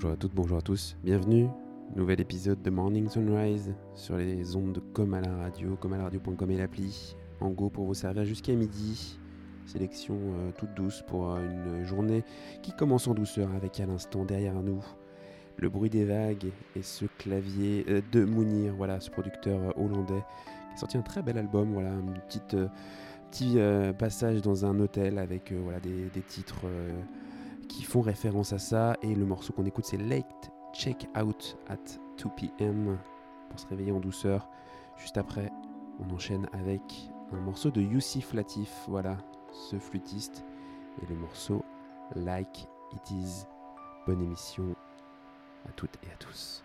Bonjour à toutes, bonjour à tous, bienvenue. Nouvel épisode de Morning Sunrise sur les ondes de Comme à la radio, comme à la radio.com et l'appli. En go pour vous servir jusqu'à midi. Sélection euh, toute douce pour euh, une journée qui commence en douceur avec à l'instant derrière nous le bruit des vagues et ce clavier euh, de Mounir, voilà, ce producteur hollandais qui a sorti un très bel album, voilà, un petite, euh, petit passage dans un hôtel avec voilà, des, des titres qui font référence à ça. Et le morceau qu'on écoute, c'est Late Check Out at 2 p.m. pour se réveiller en douceur. Juste après, on enchaîne avec un morceau de Youssef Latif, voilà, ce flûtiste, et le morceau Like It Is. Bonne émission à toutes et à tous.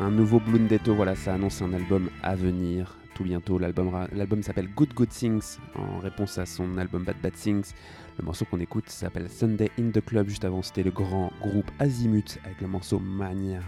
Un nouveau Blundetto, voilà, ça annonce un album à venir tout bientôt. L'album, l'album s'appelle Good Good Things, en réponse à son album Bad Bad Things. Le morceau qu'on écoute s'appelle Sunday in the Club. Juste avant, c'était le grand groupe Azimut avec le morceau Mania.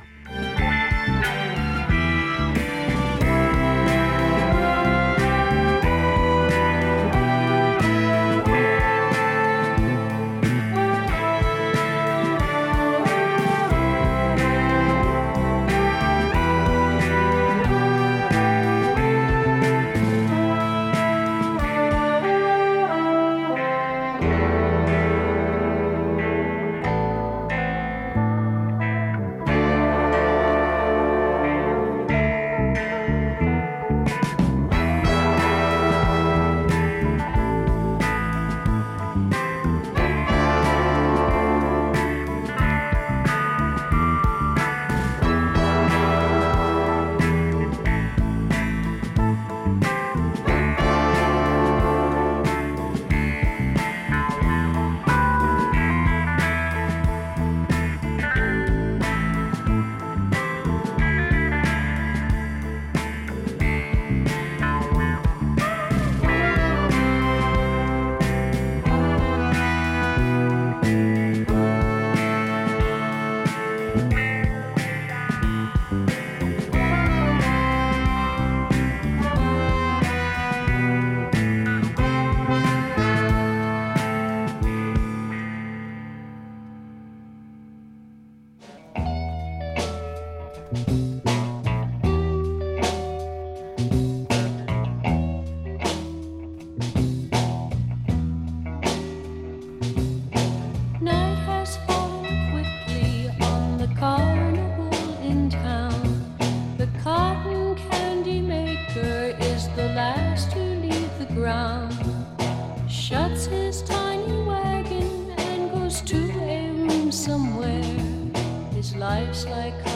like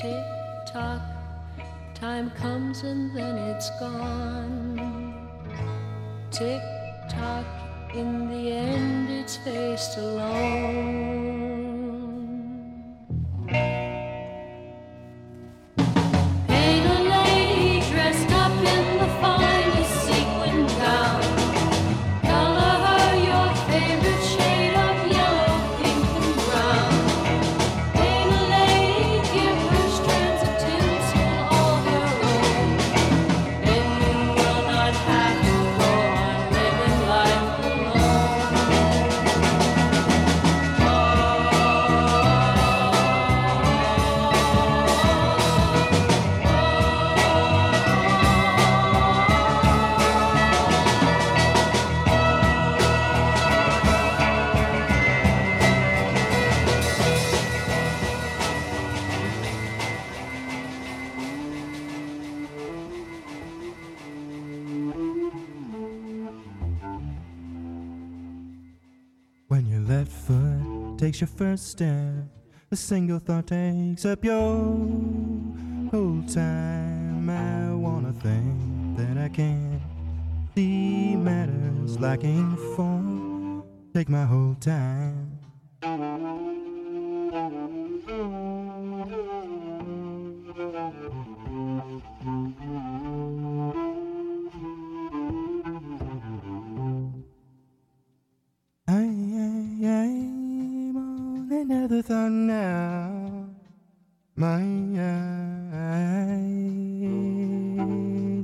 tick tock. Time comes and then it's gone. Tick tock, in the end it's faced alone. Your first step, a single thought takes up your whole time. I wanna think that I can see matters lacking form. Take my whole time.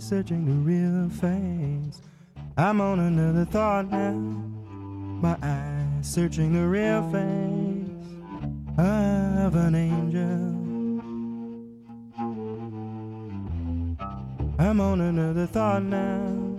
Searching the real face. I'm on another thought now. My eyes searching the real face of an angel. I'm on another thought now.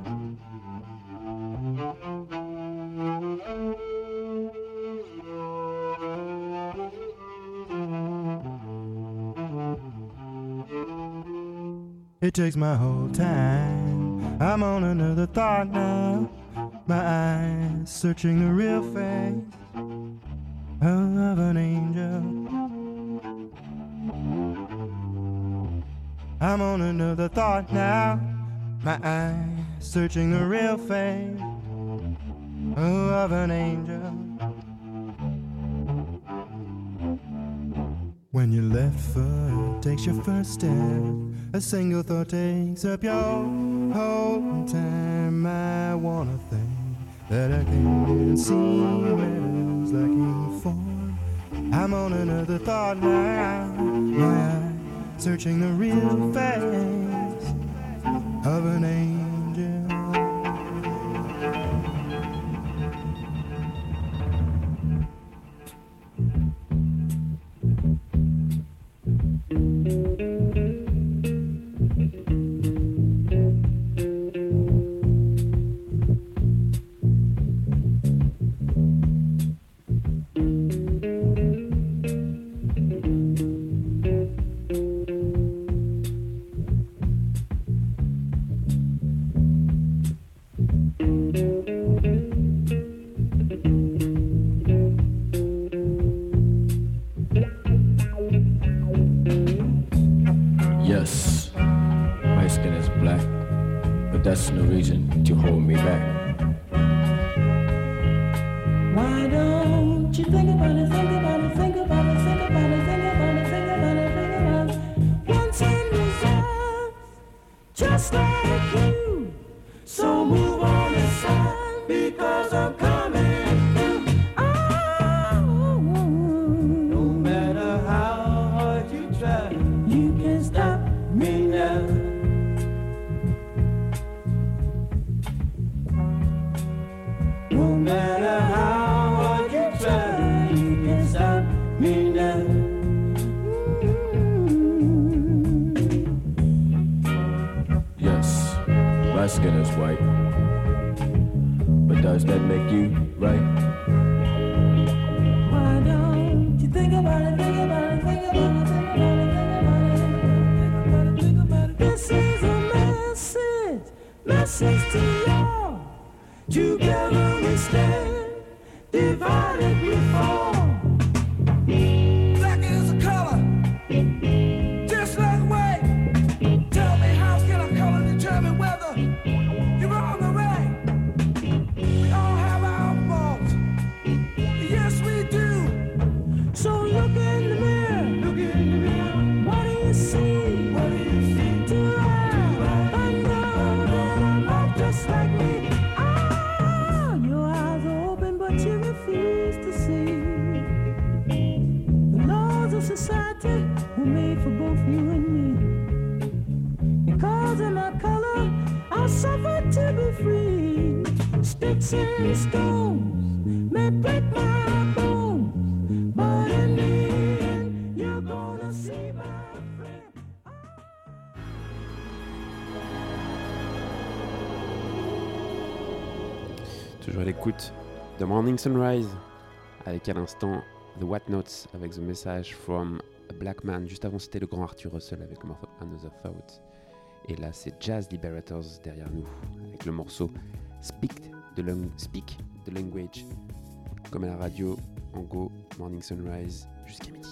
Takes my whole time. I'm on another thought now. My eyes searching the real face of an angel. I'm on another thought now. My eyes searching the real face of an angel. When your left foot takes your first step a single thought takes up your whole time. I wanna think that I can see letters like in form. I'm on another thought now. My eye searching the real face of an angel. No reason to hold me back. Toujours à l'écoute de Morning Sunrise, avec à l'instant The What Notes avec The Message from a Black Man. Juste avant, c'était le grand Arthur Russell avec Another Thought. Et là, c'est Jazz Liberators derrière nous, avec le morceau Speak speak the language, comme à la radio, en Go, Morning Sunrise, jusqu'à midi.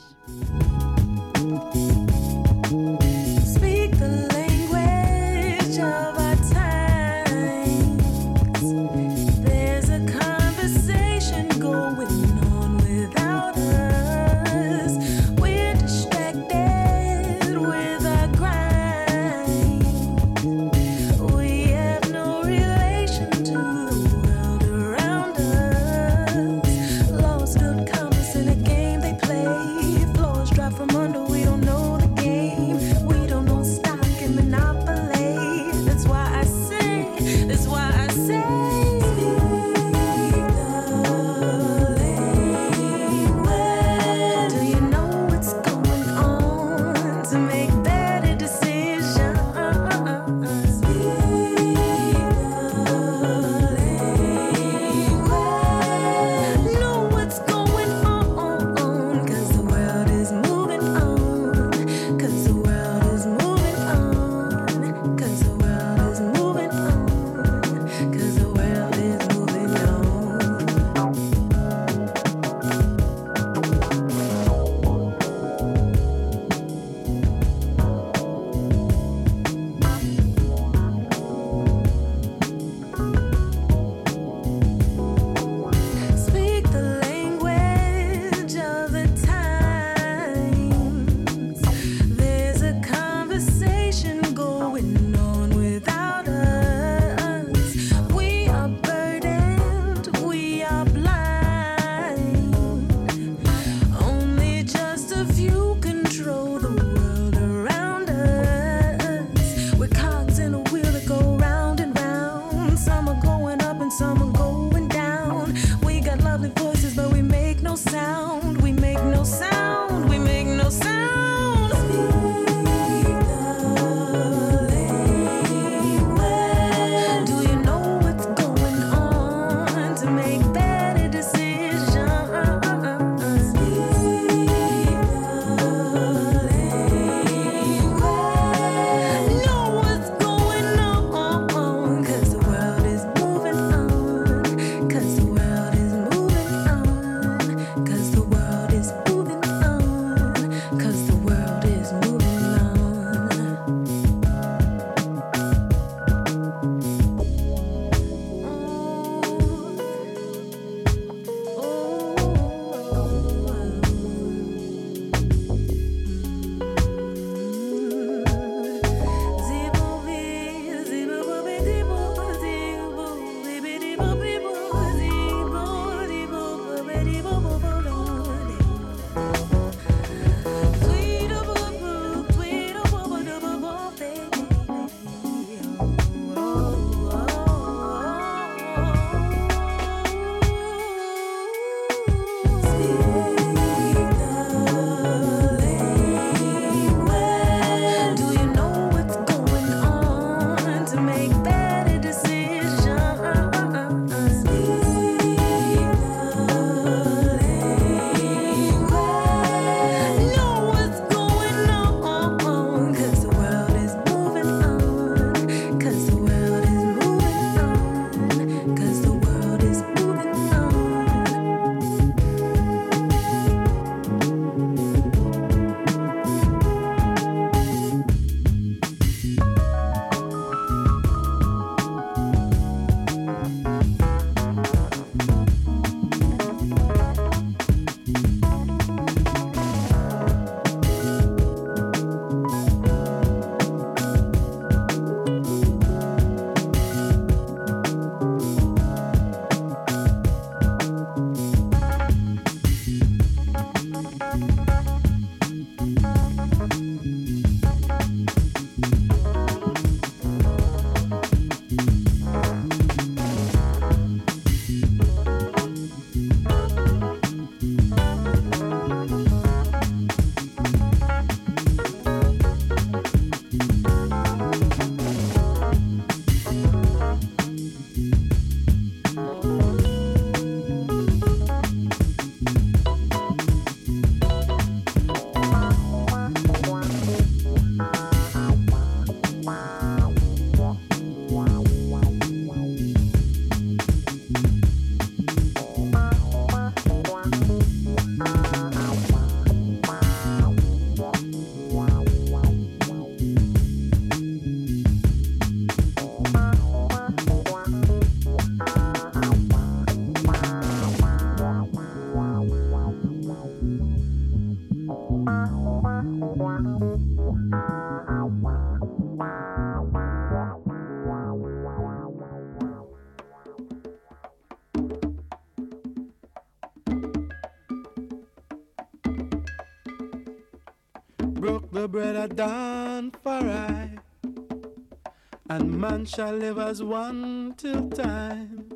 Shall live as one till time.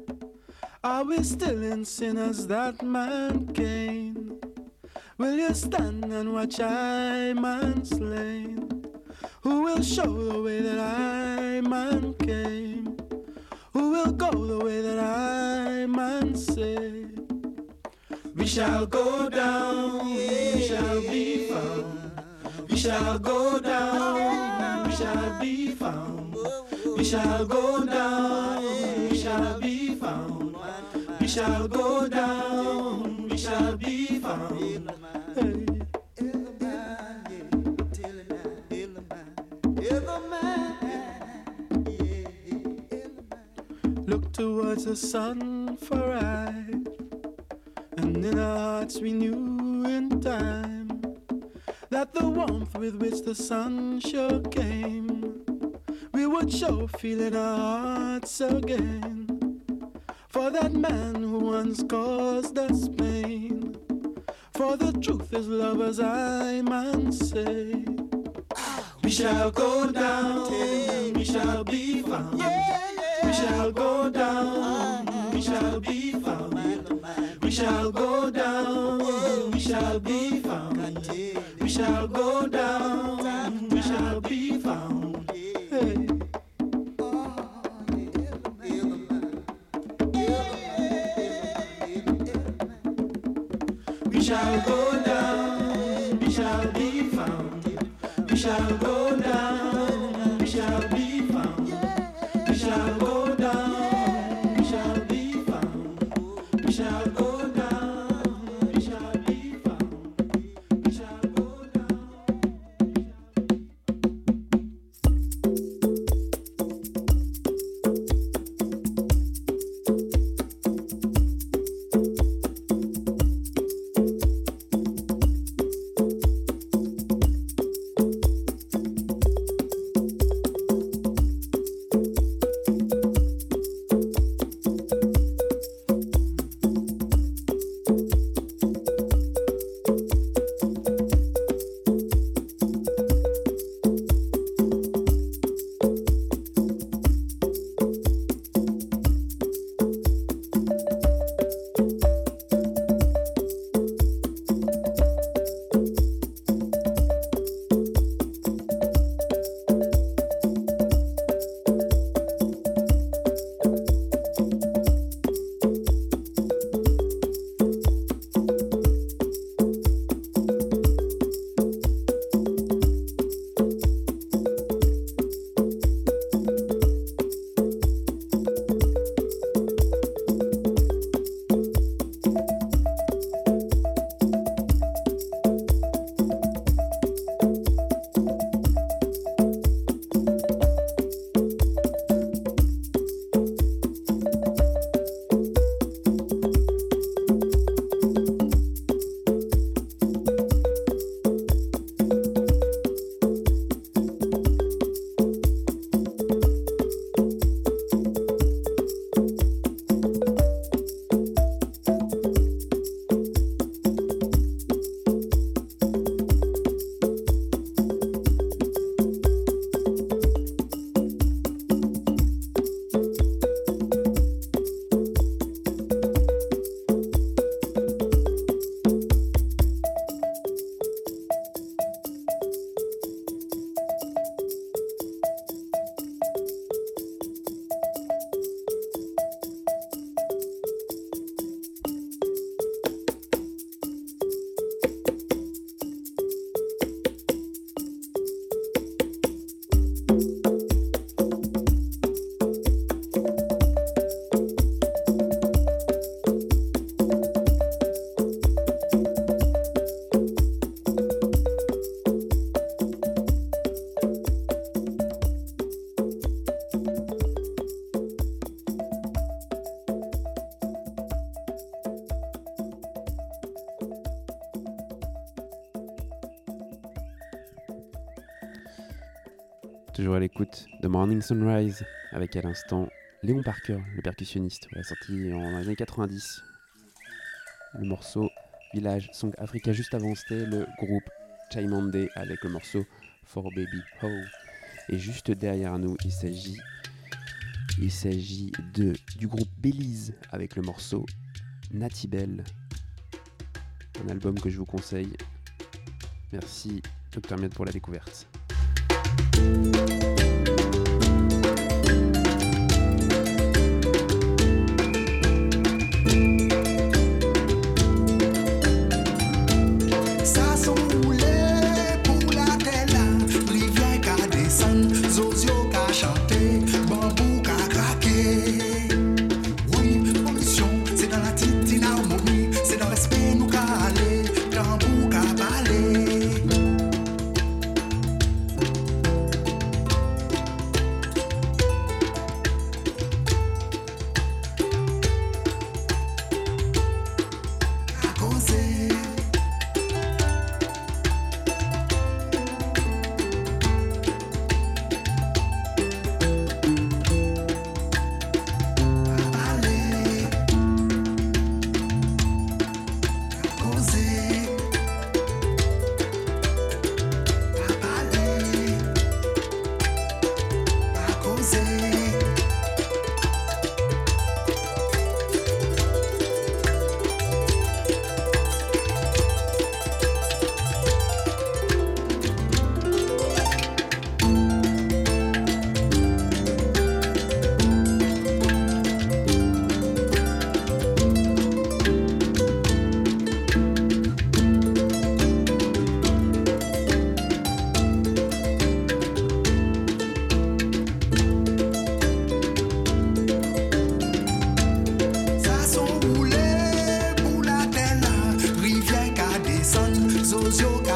Are we still in sin as that man Cain? Will you stand and watch I man slain? Who will show the way that I man came? Who will go the way that I man say? We shall go down, we shall be found. We shall go down, we shall be shall go down, we shall be found. We shall go down, we shall be found. Look towards the sun for I, and in our hearts we knew in time that the warmth with which the sun sure came, would show feeling our hearts again. For that man who once caused us pain, for the truth is love as I man say. We shall go down, we shall be found. We shall go down, we shall be found. We shall go down, we shall be found. We shall go down, l'écoute de Morning Sunrise avec à l'instant Léon Parker, le percussionniste, sorti en années 90. Le morceau Village Song Africa, juste avant c'était le groupe Chaimande avec le morceau For Baby Ho. Et juste derrière nous, il s'agit il s'agit de du groupe Belize avec le morceau Natibel. Un album que je vous conseille. Merci Dr Miette pour la découverte.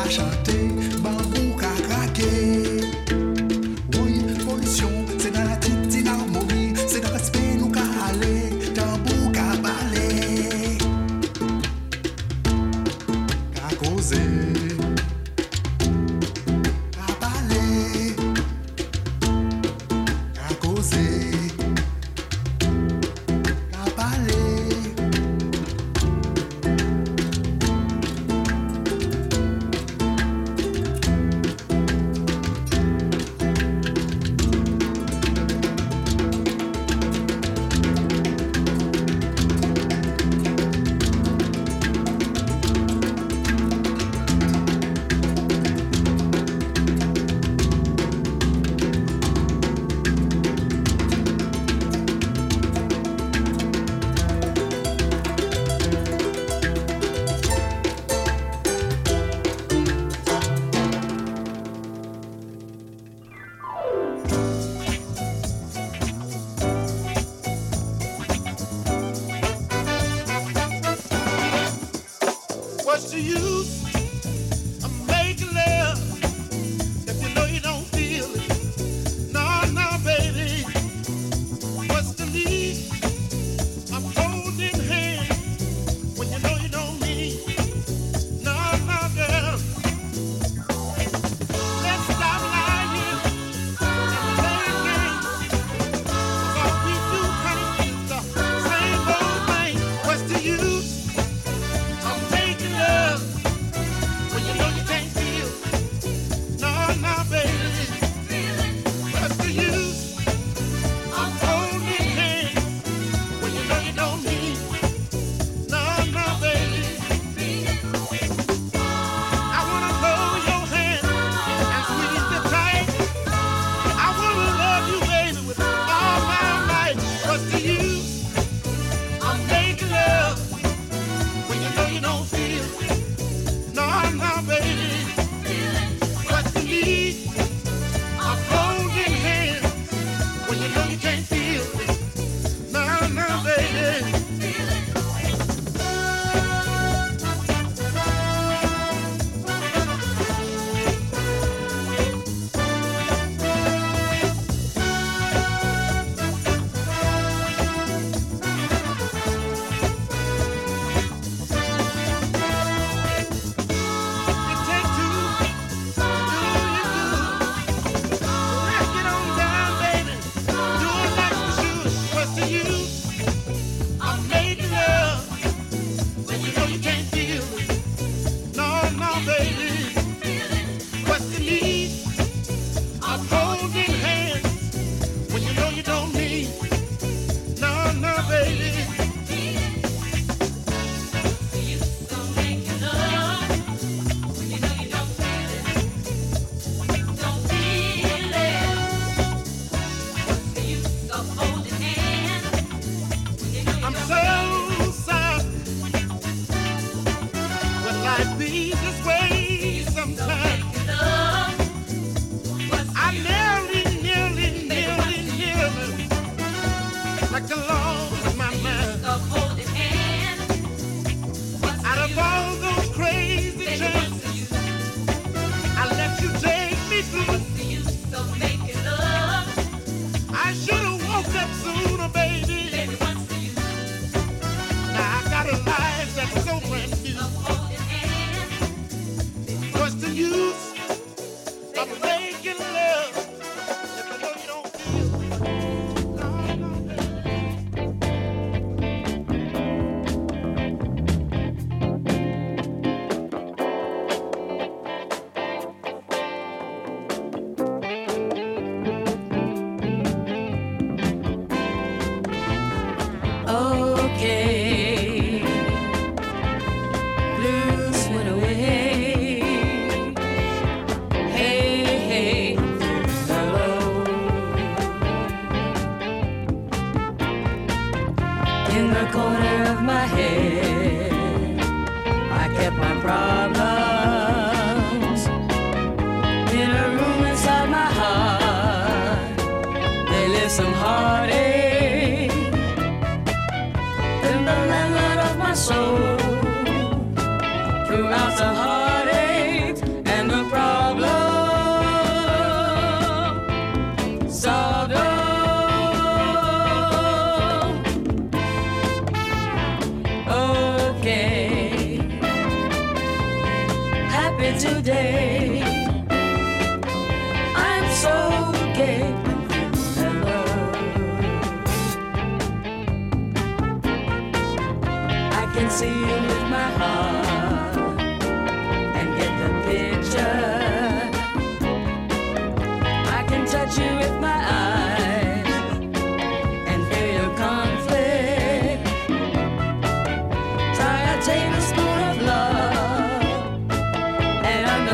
Sợ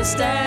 stay.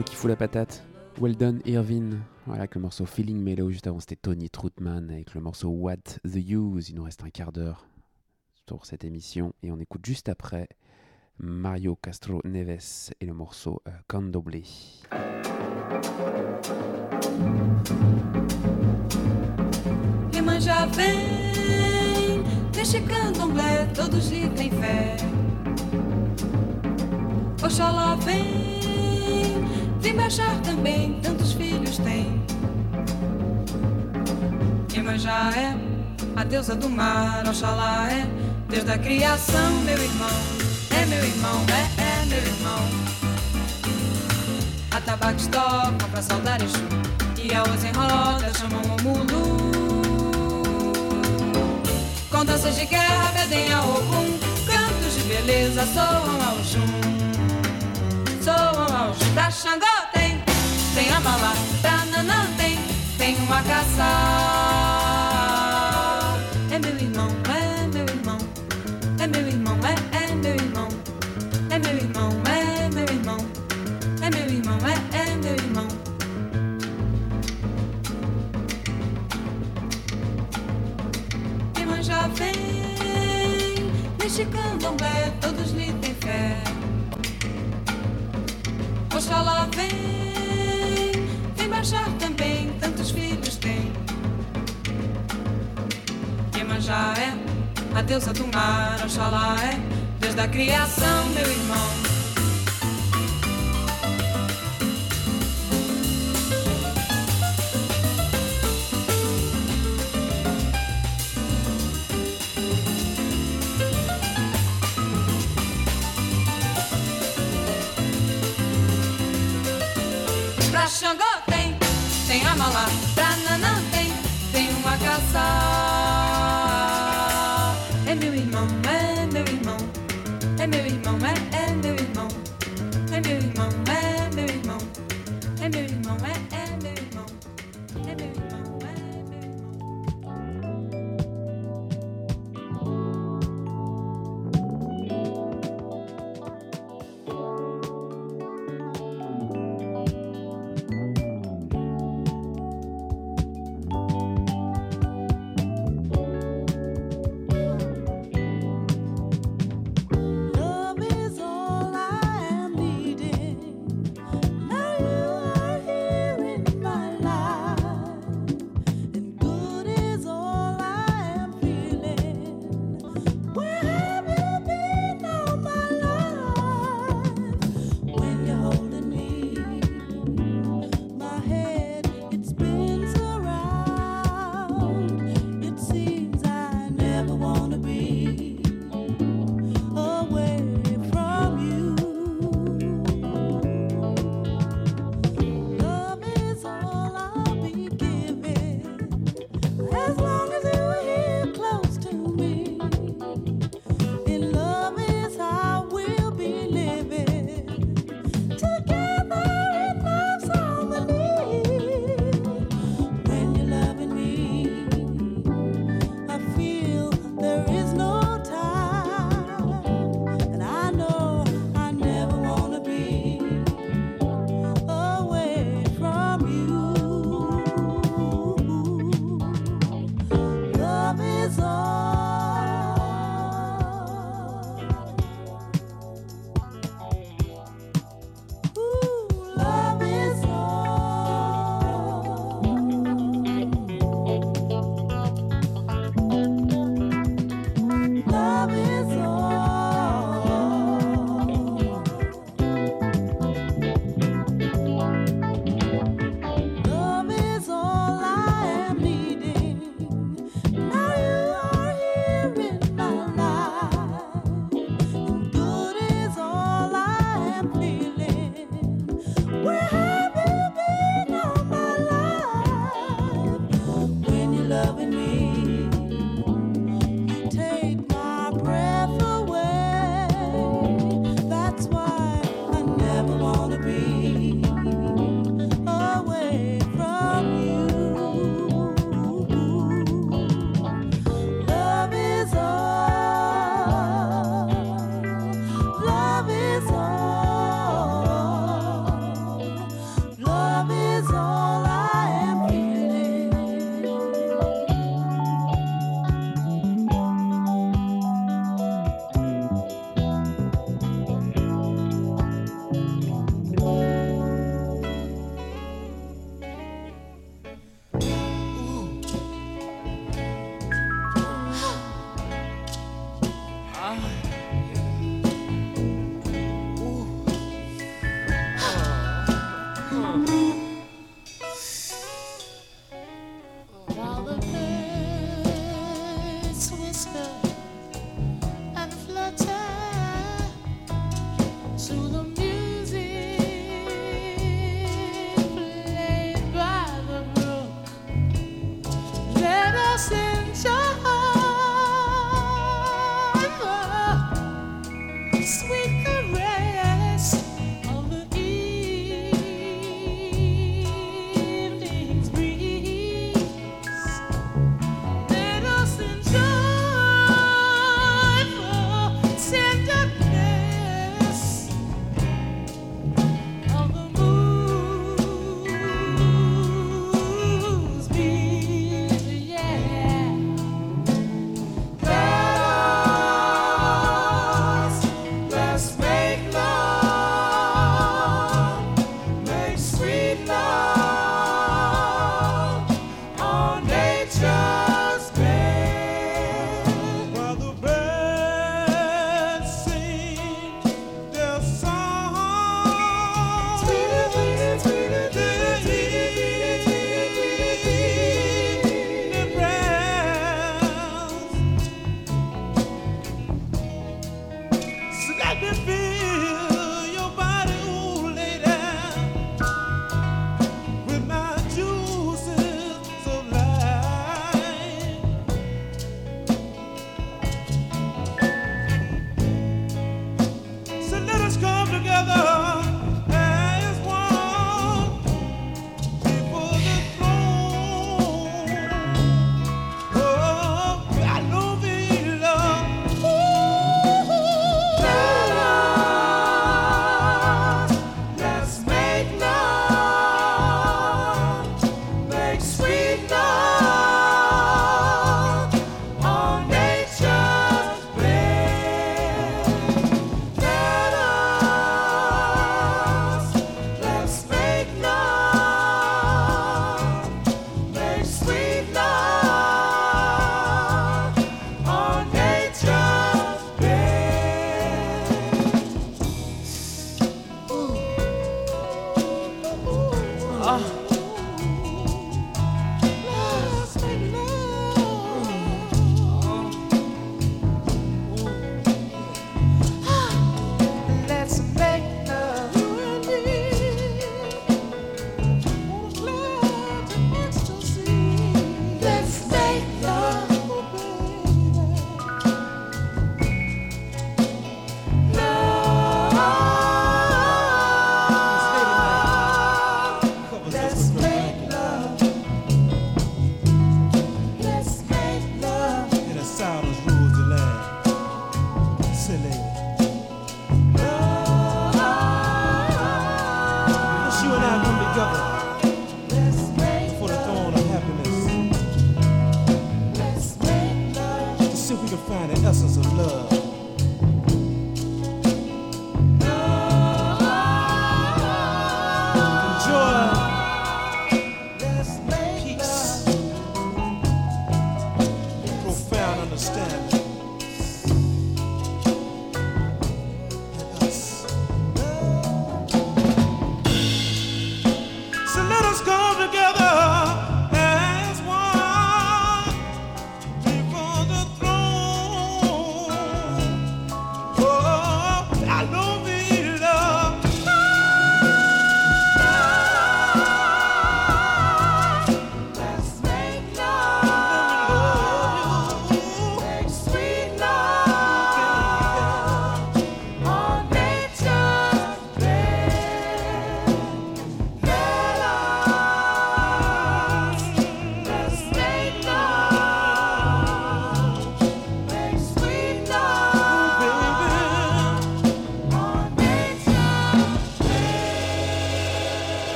Qui fout la patate. Well done, Irvine. Voilà, avec le morceau Feeling Mellow. Juste avant, c'était Tony Troutman avec le morceau What the Use. Il nous reste un quart d'heure pour cette émission. Et on écoute juste après Mario Castro Neves et le morceau euh, vem, vem baixar também, tantos filhos tem. Iemanjá é a deusa do mar, Oxalá é Deus da criação, meu irmão. É meu irmão, é, é meu irmão. Atabaques tocam pra saudar Exu E a osa em roda chamam o mulu Com danças de guerra pedem a Ogum Cantos de beleza soam ao jum Soam ao jum Pra Xangô tem, tem a mala Pra Nanã tem, tem uma caça. É meu irmão, é meu irmão É meu irmão, é, é meu irmão É meu irmão, é meu irmão É meu irmão, é, é meu irmão. Iemanjá vem Neste candomblé todos lhe têm Oxalá vem. Vem marchar também Tantos filhos tem. Iemanjá é a deusa do mar Oxalá é. Deus da criação, meu irmão Xangô tem, tem a mala. Pra Nanã tem, tem uma caça.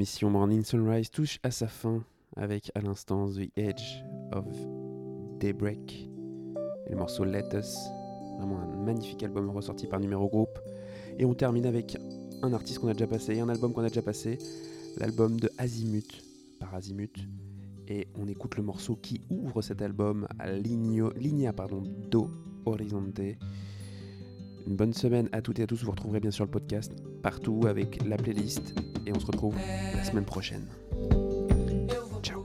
émission Morning Sunrise touche à sa fin avec à l'instant The Edge of Daybreak et le morceau Let Us, vraiment un magnifique album ressorti par numéro groupe. Et on termine avec un artiste qu'on a déjà passé un album qu'on a déjà passé, l'album de *Azimuth* par *Azimuth*. Et on écoute le morceau qui ouvre cet album, à Ligno, pardon, Do Horizonte. Une bonne semaine à toutes et à tous. Vous retrouverez bien sûr le podcast partout avec la playlist. Et on se retrouve la semaine prochaine. Ciao.